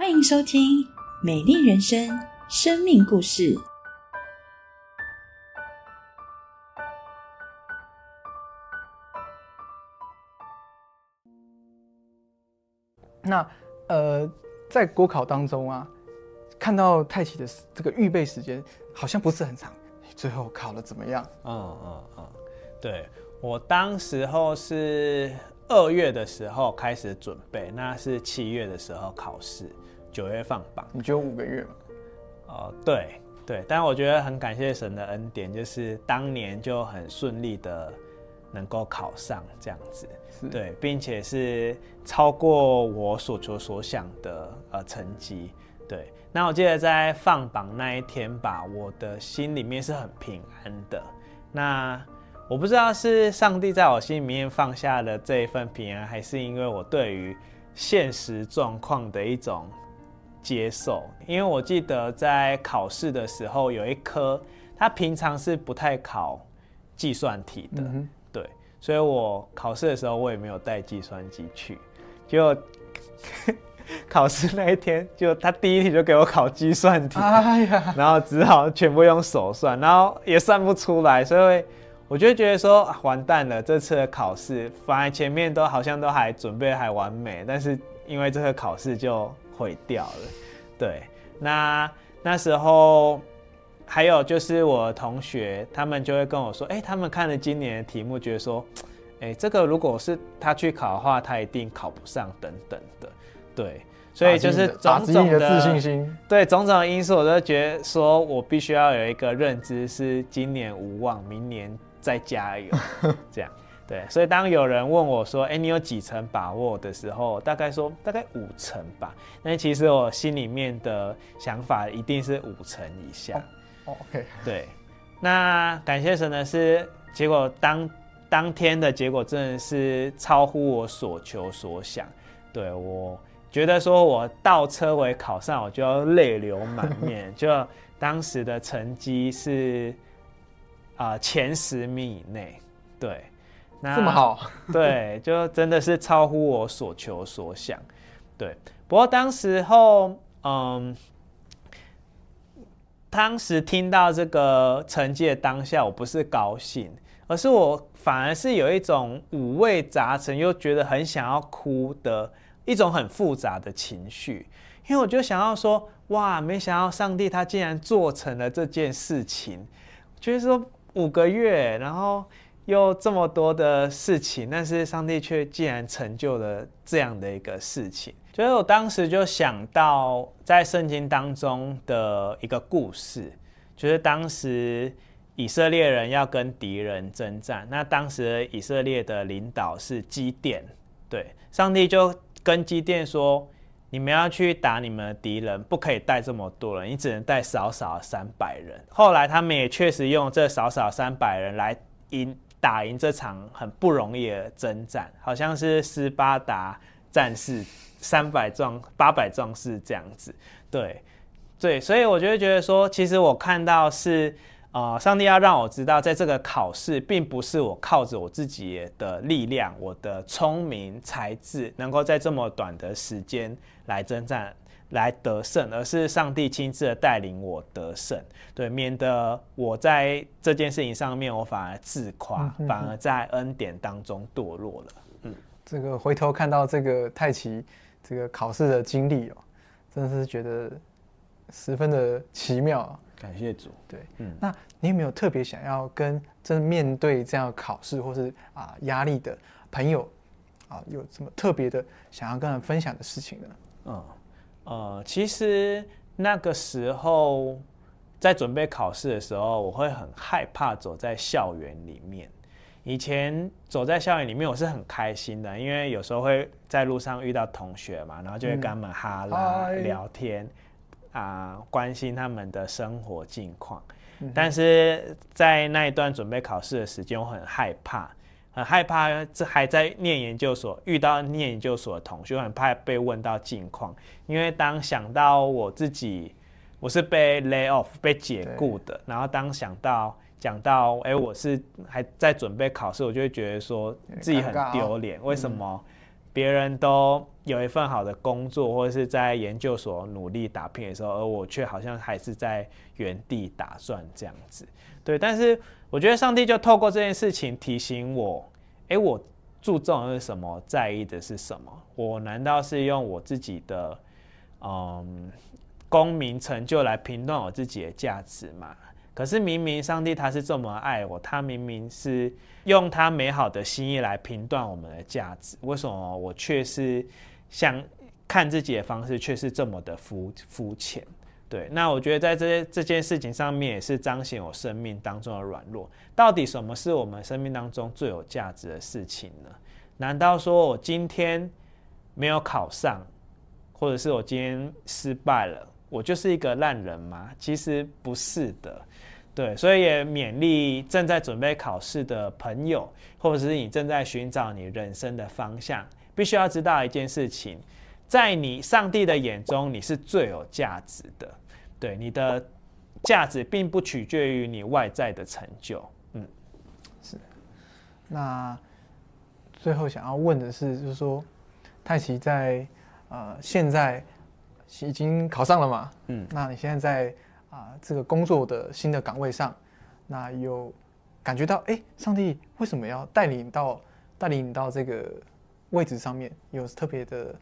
欢迎收听《美丽人生》生命故事。那呃，在国考当中啊，看到太奇的这个预备时间好像不是很长，最后考的怎么样？嗯嗯嗯，对我当时候是二月的时候开始准备，那是七月的时候考试，九月放榜。你就五个月嘛？哦，对对，但我觉得很感谢神的恩典，就是当年就很顺利的能够考上这样子，对，并且是超过我所求所想的呃成绩。对，那我记得在放榜那一天吧，我的心里面是很平安的。那我不知道是上帝在我心里面放下了这一份平安，还是因为我对于现实状况的一种。接受，因为我记得在考试的时候有一科，他平常是不太考计算题的，对，所以我考试的时候我也没有带计算机去，就考试那一天，就他第一题就给我考计算题，哎呀，然后只好全部用手算，然后也算不出来，所以我就觉得说完蛋了，这次的考试反而前面都好像都还准备还完美，但是因为这个考试就。毁掉了，对，那那时候还有就是我同学，他们就会跟我说，哎，他们看了今年的题目，觉得说，哎，这个如果是他去考的话，他一定考不上，等等的，对，所以就是种种的自信心，对，种种的因素，我都觉得说我必须要有一个认知，是今年无望，明年再加油，这样。对，所以当有人问我说：“哎，你有几成把握？”的时候，大概说大概五成吧。那其实我心里面的想法一定是五成以下。OK。对，那感谢神的是，结果当当天的结果真的是超乎我所求所想。对我觉得说我倒车尾考上，我就要泪流满面。就当时的成绩是啊前十名以内。对。这么好，对，就真的是超乎我所求所想，对。不过当时候，嗯，当时听到这个成绩的当下，我不是高兴，而是我反而是有一种五味杂陈，又觉得很想要哭的一种很复杂的情绪。因为我就想要说，哇，没想到上帝他竟然做成了这件事情，就是说五个月，然后。又这么多的事情，但是上帝却竟然成就了这样的一个事情，所以我当时就想到在圣经当中的一个故事，就是当时以色列人要跟敌人征战，那当时以色列的领导是基甸，对，上帝就跟基甸说：“你们要去打你们的敌人，不可以带这么多人，你只能带少少三百人。”后来他们也确实用这少少三百人来赢。打赢这场很不容易的征战，好像是斯巴达战士三百壮八百壮士这样子，对对，所以我就会觉得说，其实我看到是，呃，上帝要让我知道，在这个考试，并不是我靠着我自己的力量、我的聪明才智，能够在这么短的时间来征战。来得胜，而是上帝亲自的带领我得胜，对，免得我在这件事情上面我反而自夸，反而在恩典当中堕落了。嗯，这个回头看到这个太奇这个考试的经历哦，真的是觉得十分的奇妙。感谢主。对，嗯，那你有没有特别想要跟正面对这样考试或是啊压力的朋友啊，有什么特别的想要跟他分享的事情呢？嗯。呃，其实那个时候在准备考试的时候，我会很害怕走在校园里面。以前走在校园里面，我是很开心的，因为有时候会在路上遇到同学嘛，然后就会跟他们哈拉聊天啊，关心他们的生活近况。但是在那一段准备考试的时间，我很害怕。很害怕，这还在念研究所，遇到念研究所的同学，很怕被问到近况。因为当想到我自己，我是被 lay off 被解雇的，然后当想到讲到，哎，我是还在准备考试，我就会觉得说自己很丢脸。为什么别人都有一份好的工作，或者是在研究所努力打拼的时候，而我却好像还是在原地打转这样子。对，但是我觉得上帝就透过这件事情提醒我，诶，我注重的是什么，在意的是什么？我难道是用我自己的嗯功名成就来评断我自己的价值吗？可是明明上帝他是这么爱我，他明明是用他美好的心意来评断我们的价值，为什么我却是想看自己的方式却是这么的肤肤浅？对，那我觉得在这些这件事情上面也是彰显我生命当中的软弱。到底什么是我们生命当中最有价值的事情呢？难道说我今天没有考上，或者是我今天失败了，我就是一个烂人吗？其实不是的。对，所以也勉励正在准备考试的朋友，或者是你正在寻找你人生的方向，必须要知道一件事情，在你上帝的眼中，你是最有价值的。对，你的价值并不取决于你外在的成就。嗯，是。那最后想要问的是，就是说，泰奇在呃现在已经考上了嘛？嗯，那你现在在？啊，这个工作的新的岗位上，那有感觉到哎，上帝为什么要带领到带领你到这个位置上面？有特别的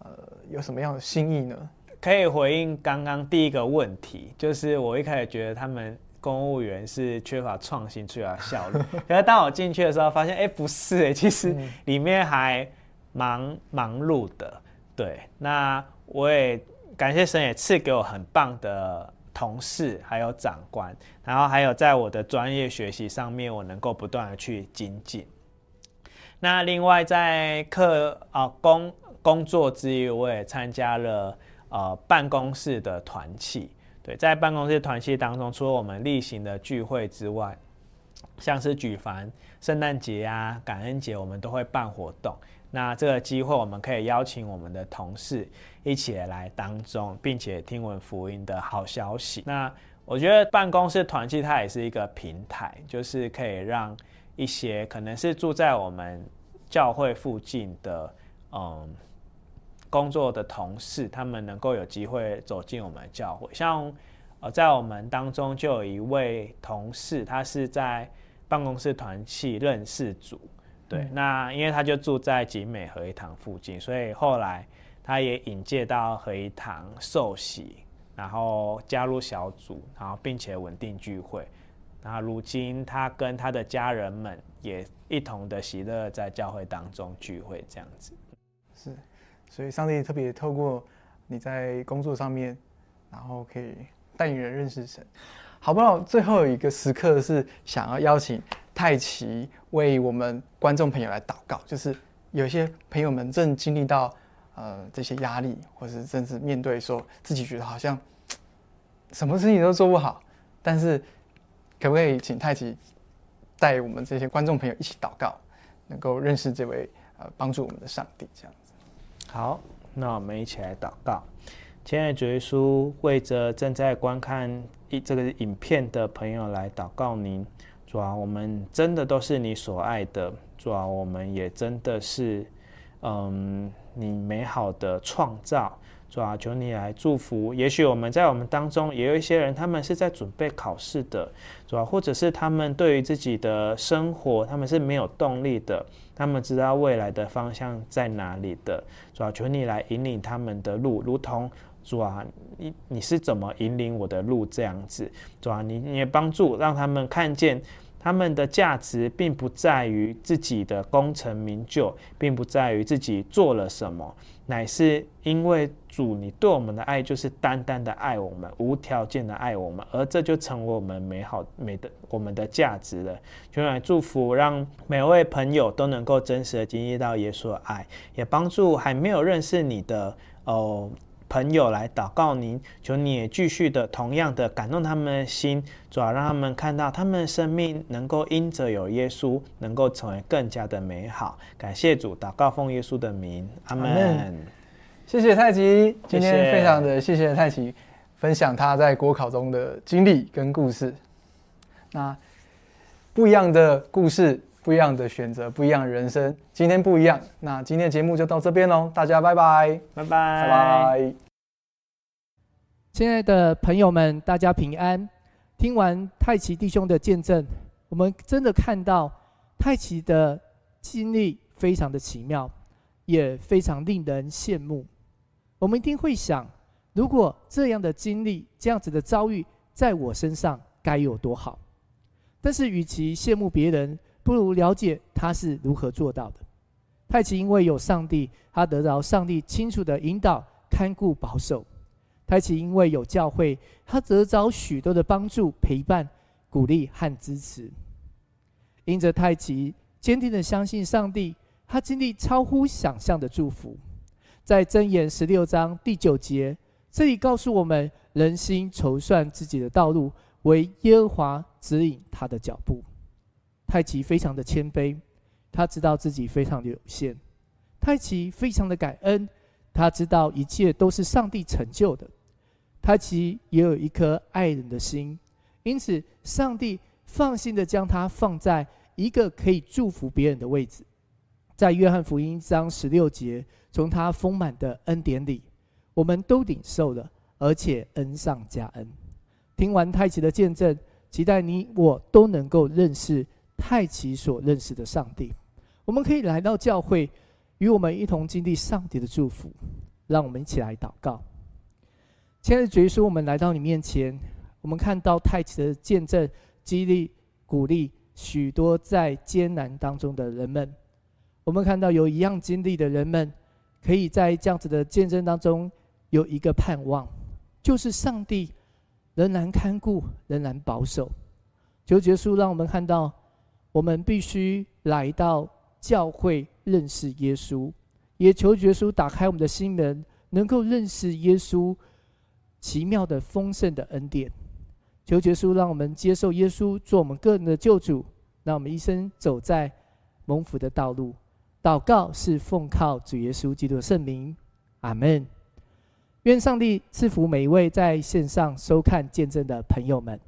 呃，有什么样的心意呢？可以回应刚刚第一个问题，就是我一开始觉得他们公务员是缺乏创新、缺乏效率。可是当我进去的时候，发现哎，不是哎，其实里面还忙忙碌的。对，那我也感谢神，也赐给我很棒的。同事还有长官，然后还有在我的专业学习上面，我能够不断的去精进。那另外在课啊工工作之余，我也参加了呃办公室的团契。对，在办公室团契当中，除了我们例行的聚会之外，像是举凡圣诞节啊、感恩节，我们都会办活动。那这个机会，我们可以邀请我们的同事一起来当中，并且听闻福音的好消息。那我觉得办公室团契它也是一个平台，就是可以让一些可能是住在我们教会附近的嗯工作的同事，他们能够有机会走进我们教会。像呃，在我们当中就有一位同事，他是在办公室团契认识组。对，那因为他就住在景美合一堂附近，所以后来他也引介到合一堂受洗，然后加入小组，然后并且稳定聚会。那如今他跟他的家人们也一同的喜乐在教会当中聚会，这样子。是，所以上帝特别透过你在工作上面，然后可以带领人认识神。好不好？最后有一个时刻是想要邀请。太奇为我们观众朋友来祷告，就是有些朋友们正经历到呃这些压力，或是甚至面对说自己觉得好像什么事情都做不好，但是可不可以请太奇带我们这些观众朋友一起祷告，能够认识这位呃帮助我们的上帝？这样子。好，那我们一起来祷告。亲爱的主耶稣，为着正在观看一这个影片的朋友来祷告您。主啊，我们真的都是你所爱的。主啊，我们也真的是，嗯，你美好的创造。主啊，求你来祝福。也许我们在我们当中也有一些人，他们是在准备考试的，主啊，或者是他们对于自己的生活，他们是没有动力的，他们知道未来的方向在哪里的。主啊，求你来引领他们的路，如同主啊，你你是怎么引领我的路这样子？主啊，你你也帮助让他们看见。他们的价值并不在于自己的功成名就，并不在于自己做了什么，乃是因为主你对我们的爱就是单单的爱我们，无条件的爱我们，而这就成为我们美好美的我们的价值了。就来祝福，让每位朋友都能够真实的经历到耶稣的爱，也帮助还没有认识你的哦。朋友来祷告您，求你也继续的同样的感动他们的心，主要让他们看到他们的生命能够因着有耶稣，能够成为更加的美好。感谢主，祷告奉耶稣的名，阿门。谢谢太极，今天非常的谢谢太极分享他在国考中的经历跟故事。那不一样的故事，不一样的选择，不一样的人生。今天不一样，那今天的节目就到这边喽，大家拜拜，拜拜，拜拜。亲爱的朋友们，大家平安。听完太奇弟兄的见证，我们真的看到太奇的经历非常的奇妙，也非常令人羡慕。我们一定会想，如果这样的经历、这样子的遭遇在我身上，该有多好？但是，与其羡慕别人，不如了解他是如何做到的。太奇因为有上帝，他得到上帝清楚的引导、看顾、保守。太奇因为有教会，他得着许多的帮助、陪伴、鼓励和支持。因着太奇坚定的相信上帝，他经历超乎想象的祝福。在箴言十六章第九节，这里告诉我们：人心筹算自己的道路，为耶和华指引他的脚步。太奇非常的谦卑，他知道自己非常的有限。太奇非常的感恩。他知道一切都是上帝成就的，他其实也有一颗爱人的心，因此上帝放心的将他放在一个可以祝福别人的位置。在约翰福音章十六节，从他丰满的恩典里，我们都领受了，而且恩上加恩。听完太奇的见证，期待你我都能够认识太奇所认识的上帝。我们可以来到教会。与我们一同经历上帝的祝福，让我们一起来祷告。亲爱的主耶稣，我们来到你面前，我们看到太极的见证，激励、鼓励许多在艰难当中的人们。我们看到有一样经历的人们，可以在这样子的见证当中有一个盼望，就是上帝仍然看顾，仍然保守。求耶稣让我们看到，我们必须来到。教会认识耶稣，也求耶稣打开我们的心门，能够认识耶稣奇妙的丰盛的恩典。求耶稣让我们接受耶稣做我们个人的救主，让我们一生走在蒙福的道路。祷告是奉靠主耶稣基督的圣名，阿门。愿上帝赐福每一位在线上收看见证的朋友们。